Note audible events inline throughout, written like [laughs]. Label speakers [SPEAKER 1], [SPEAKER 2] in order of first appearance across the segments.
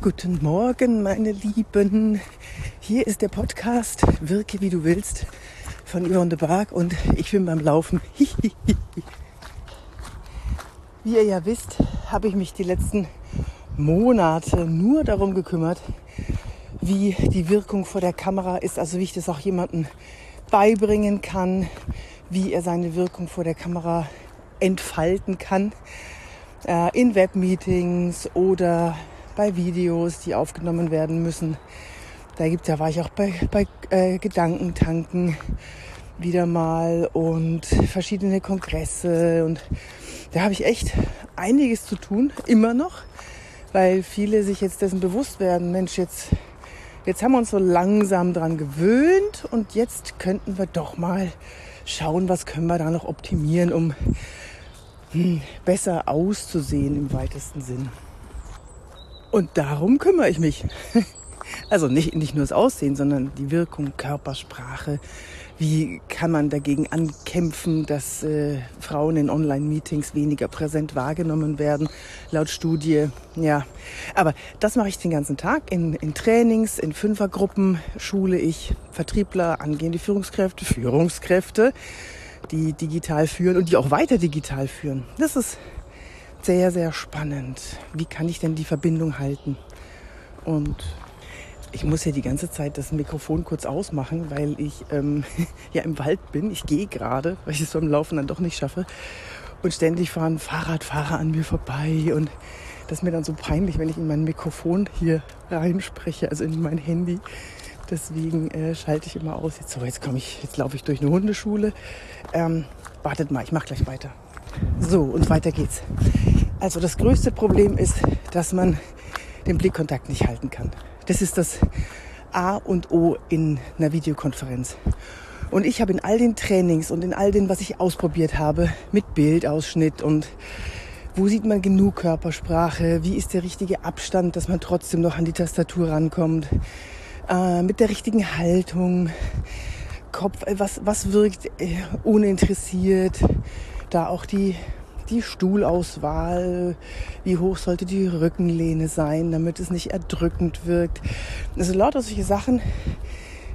[SPEAKER 1] Guten Morgen, meine Lieben. Hier ist der Podcast Wirke wie du willst von Yvonne de Barg und ich bin beim Laufen. [laughs] Wie ihr ja wisst, habe ich mich die letzten Monate nur darum gekümmert, wie die Wirkung vor der Kamera ist, also wie ich das auch jemandem beibringen kann, wie er seine Wirkung vor der Kamera entfalten kann äh, in Webmeetings oder bei Videos, die aufgenommen werden müssen. Da gibt ja war ich auch bei, bei äh, Gedankentanken wieder mal und verschiedene Kongresse und da habe ich echt einiges zu tun, immer noch, weil viele sich jetzt dessen bewusst werden, Mensch, jetzt, jetzt haben wir uns so langsam dran gewöhnt und jetzt könnten wir doch mal schauen, was können wir da noch optimieren, um hm, besser auszusehen im weitesten Sinn. Und darum kümmere ich mich. [laughs] Also nicht, nicht nur das Aussehen, sondern die Wirkung, Körpersprache. Wie kann man dagegen ankämpfen, dass äh, Frauen in Online-Meetings weniger präsent wahrgenommen werden, laut Studie. Ja, aber das mache ich den ganzen Tag. In, in Trainings, in Fünfergruppen schule ich Vertriebler, angehende Führungskräfte, Führungskräfte, die digital führen und die auch weiter digital führen. Das ist sehr, sehr spannend. Wie kann ich denn die Verbindung halten? Und ich muss ja die ganze Zeit das Mikrofon kurz ausmachen, weil ich ähm, [laughs] ja im Wald bin. Ich gehe gerade, weil ich es beim Laufen dann doch nicht schaffe. Und ständig fahren Fahrradfahrer an mir vorbei. Und das ist mir dann so peinlich, wenn ich in mein Mikrofon hier reinspreche, also in mein Handy. Deswegen äh, schalte ich immer aus. Jetzt, so, jetzt komme ich, jetzt laufe ich durch eine Hundeschule. Ähm, wartet mal, ich mache gleich weiter. So, und weiter geht's. Also das größte Problem ist, dass man den Blickkontakt nicht halten kann. Das ist das A und O in einer Videokonferenz. Und ich habe in all den Trainings und in all dem, was ich ausprobiert habe, mit Bildausschnitt und wo sieht man genug Körpersprache, wie ist der richtige Abstand, dass man trotzdem noch an die Tastatur rankommt, äh, mit der richtigen Haltung, Kopf, äh, was, was wirkt äh, uninteressiert, da auch die, die Stuhlauswahl, wie hoch sollte die Rückenlehne sein, damit es nicht erdrückend wirkt. Also lauter solche Sachen,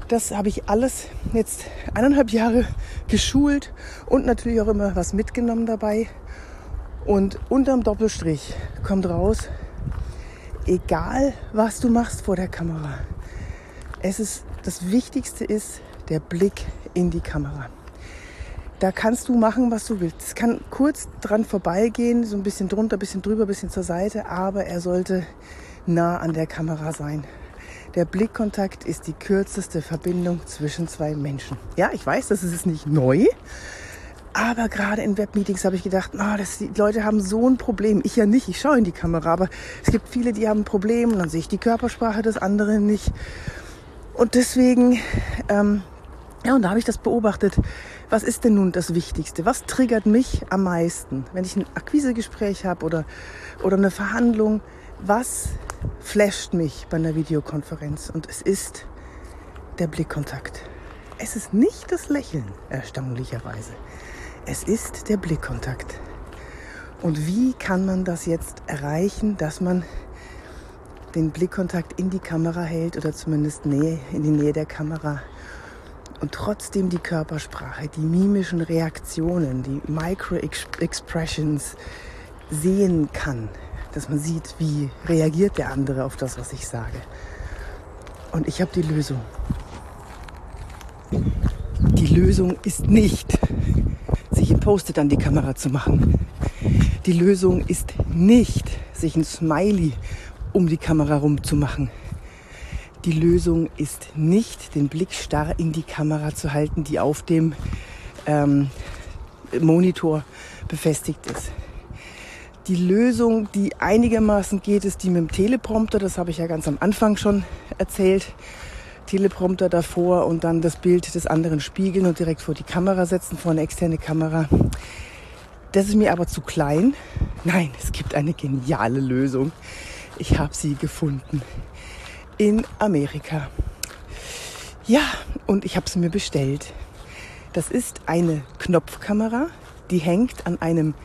[SPEAKER 1] das habe ich alles jetzt eineinhalb Jahre geschult und natürlich auch immer was mitgenommen dabei. Und unterm Doppelstrich kommt raus, egal was du machst vor der Kamera, es ist, das Wichtigste ist der Blick in die Kamera. Da kannst du machen, was du willst. Es kann kurz dran vorbeigehen, so ein bisschen drunter, ein bisschen drüber, ein bisschen zur Seite, aber er sollte nah an der Kamera sein. Der Blickkontakt ist die kürzeste Verbindung zwischen zwei Menschen. Ja, ich weiß, das ist nicht neu. Aber gerade in Webmeetings habe ich gedacht, oh, das, die Leute haben so ein Problem. Ich ja nicht, ich schaue in die Kamera, aber es gibt viele, die haben ein Problem und dann sehe ich die Körpersprache des anderen nicht. Und deswegen, ähm, ja, und da habe ich das beobachtet. Was ist denn nun das Wichtigste? Was triggert mich am meisten? Wenn ich ein Akquisegespräch habe oder, oder eine Verhandlung, was flasht mich bei einer Videokonferenz? Und es ist der Blickkontakt. Es ist nicht das Lächeln, erstaunlicherweise. Es ist der Blickkontakt. Und wie kann man das jetzt erreichen, dass man den Blickkontakt in die Kamera hält oder zumindest Nähe, in die Nähe der Kamera und trotzdem die Körpersprache, die mimischen Reaktionen, die Micro-Expressions sehen kann, dass man sieht, wie reagiert der andere auf das, was ich sage. Und ich habe die Lösung. Die Lösung ist nicht, sich ein Post-it an die Kamera zu machen. Die Lösung ist nicht, sich ein Smiley um die Kamera rumzumachen. Die Lösung ist nicht, den Blick starr in die Kamera zu halten, die auf dem ähm, Monitor befestigt ist. Die Lösung, die einigermaßen geht, ist die mit dem Teleprompter. Das habe ich ja ganz am Anfang schon erzählt. Teleprompter davor und dann das Bild des anderen spiegeln und direkt vor die Kamera setzen, vor eine externe Kamera. Das ist mir aber zu klein. Nein, es gibt eine geniale Lösung. Ich habe sie gefunden in Amerika. Ja, und ich habe sie mir bestellt. Das ist eine Knopfkamera, die hängt an einem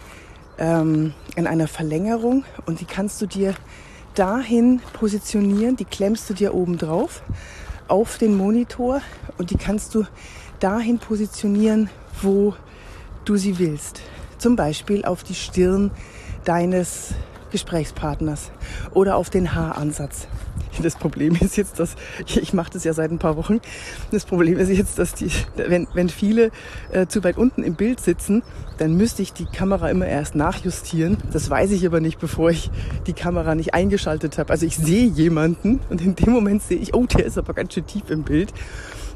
[SPEAKER 1] ähm, an einer Verlängerung und die kannst du dir dahin positionieren, die klemmst du dir oben drauf auf den Monitor und die kannst du dahin positionieren, wo du sie willst. Zum Beispiel auf die Stirn deines Gesprächspartners oder auf den Haaransatz. Das Problem ist jetzt, dass ich mache das ja seit ein paar Wochen. Das Problem ist jetzt, dass die, wenn, wenn viele äh, zu weit unten im Bild sitzen, dann müsste ich die Kamera immer erst nachjustieren. Das weiß ich aber nicht, bevor ich die Kamera nicht eingeschaltet habe. Also ich sehe jemanden und in dem Moment sehe ich, oh, der ist aber ganz schön tief im Bild.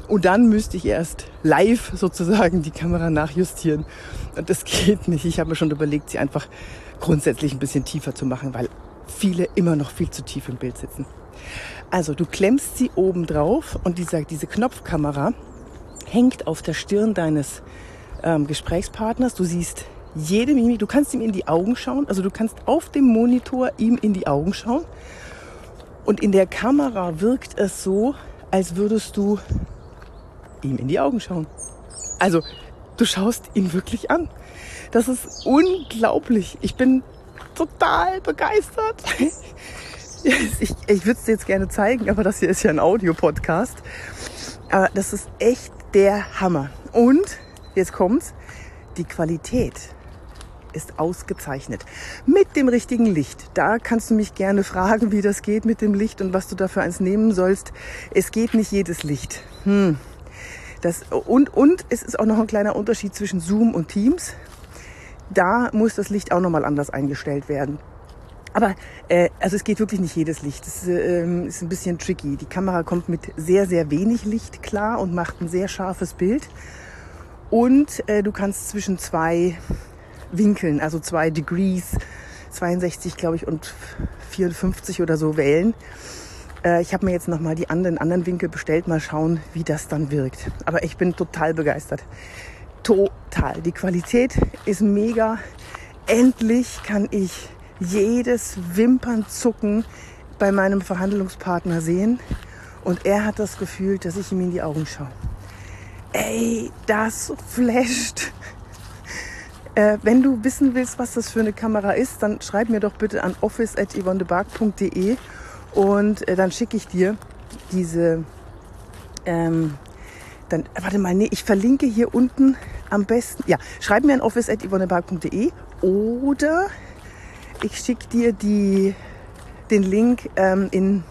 [SPEAKER 1] Und dann müsste ich erst live sozusagen die Kamera nachjustieren. Und das geht nicht. Ich habe mir schon überlegt, sie einfach grundsätzlich ein bisschen tiefer zu machen, weil viele immer noch viel zu tief im Bild sitzen. Also du klemmst sie oben drauf und dieser, diese Knopfkamera hängt auf der Stirn deines ähm, Gesprächspartners. Du siehst jede Mimik, du kannst ihm in die Augen schauen, also du kannst auf dem Monitor ihm in die Augen schauen. Und in der Kamera wirkt es so, als würdest du ihm in die Augen schauen. Also du schaust ihn wirklich an. Das ist unglaublich. Ich bin total begeistert. [laughs] Ich, ich würde es dir jetzt gerne zeigen, aber das hier ist ja ein Audiopodcast. Aber das ist echt der Hammer. Und jetzt kommt's, die Qualität ist ausgezeichnet. Mit dem richtigen Licht. Da kannst du mich gerne fragen, wie das geht mit dem Licht und was du dafür eins nehmen sollst. Es geht nicht jedes Licht. Hm. Das, und, und es ist auch noch ein kleiner Unterschied zwischen Zoom und Teams. Da muss das Licht auch nochmal anders eingestellt werden. Aber äh, also es geht wirklich nicht jedes Licht. Das äh, ist ein bisschen tricky. Die Kamera kommt mit sehr, sehr wenig Licht klar und macht ein sehr scharfes Bild. Und äh, du kannst zwischen zwei Winkeln, also zwei Degrees, 62 glaube ich und 54 oder so wählen. Äh, ich habe mir jetzt nochmal die anderen, anderen Winkel bestellt, mal schauen, wie das dann wirkt. Aber ich bin total begeistert. Total. Die Qualität ist mega. Endlich kann ich jedes Wimpernzucken bei meinem Verhandlungspartner sehen und er hat das Gefühl, dass ich ihm in die Augen schaue. Ey, das flasht. Äh, wenn du wissen willst, was das für eine Kamera ist, dann schreib mir doch bitte an office.yvonnebark.de und äh, dann schicke ich dir diese. Ähm, dann, warte mal, nee, ich verlinke hier unten am besten. Ja, schreib mir an office.yvonnebark.de oder ich schicke dir die, den Link ähm, in,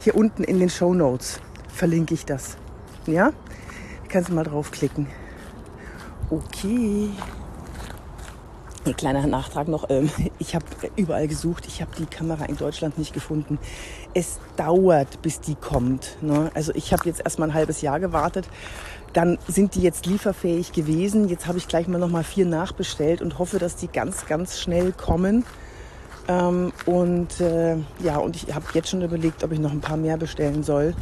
[SPEAKER 1] hier unten in den Show Notes. Verlinke ich das. Ja? Kannst du mal draufklicken. Okay. Ein kleiner Nachtrag noch. Ähm, ich habe überall gesucht. Ich habe die Kamera in Deutschland nicht gefunden. Es dauert, bis die kommt. Ne? Also ich habe jetzt erst mal ein halbes Jahr gewartet. Dann sind die jetzt lieferfähig gewesen. Jetzt habe ich gleich mal noch mal vier nachbestellt und hoffe, dass die ganz, ganz schnell kommen. Ähm, und äh, ja, und ich habe jetzt schon überlegt, ob ich noch ein paar mehr bestellen soll,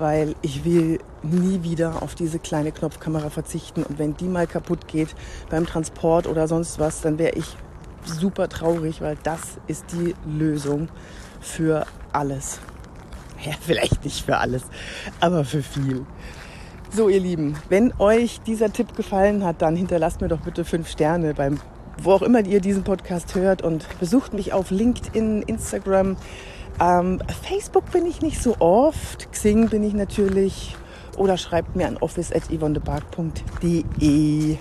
[SPEAKER 1] weil ich will nie wieder auf diese kleine Knopfkamera verzichten. Und wenn die mal kaputt geht beim Transport oder sonst was, dann wäre ich super traurig, weil das ist die Lösung für alles. [laughs] Ja, vielleicht nicht für alles, aber für viel. So, ihr Lieben, wenn euch dieser Tipp gefallen hat, dann hinterlasst mir doch bitte fünf Sterne beim wo auch immer ihr diesen Podcast hört und besucht mich auf LinkedIn, Instagram. Ähm, Facebook bin ich nicht so oft, Xing bin ich natürlich oder schreibt mir an office.yvonnebark.de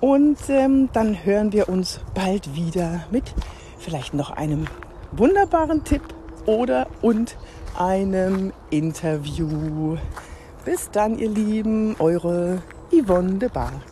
[SPEAKER 1] und ähm, dann hören wir uns bald wieder mit vielleicht noch einem wunderbaren Tipp oder und einem Interview. Bis dann, ihr Lieben, eure Yvonne de Bark.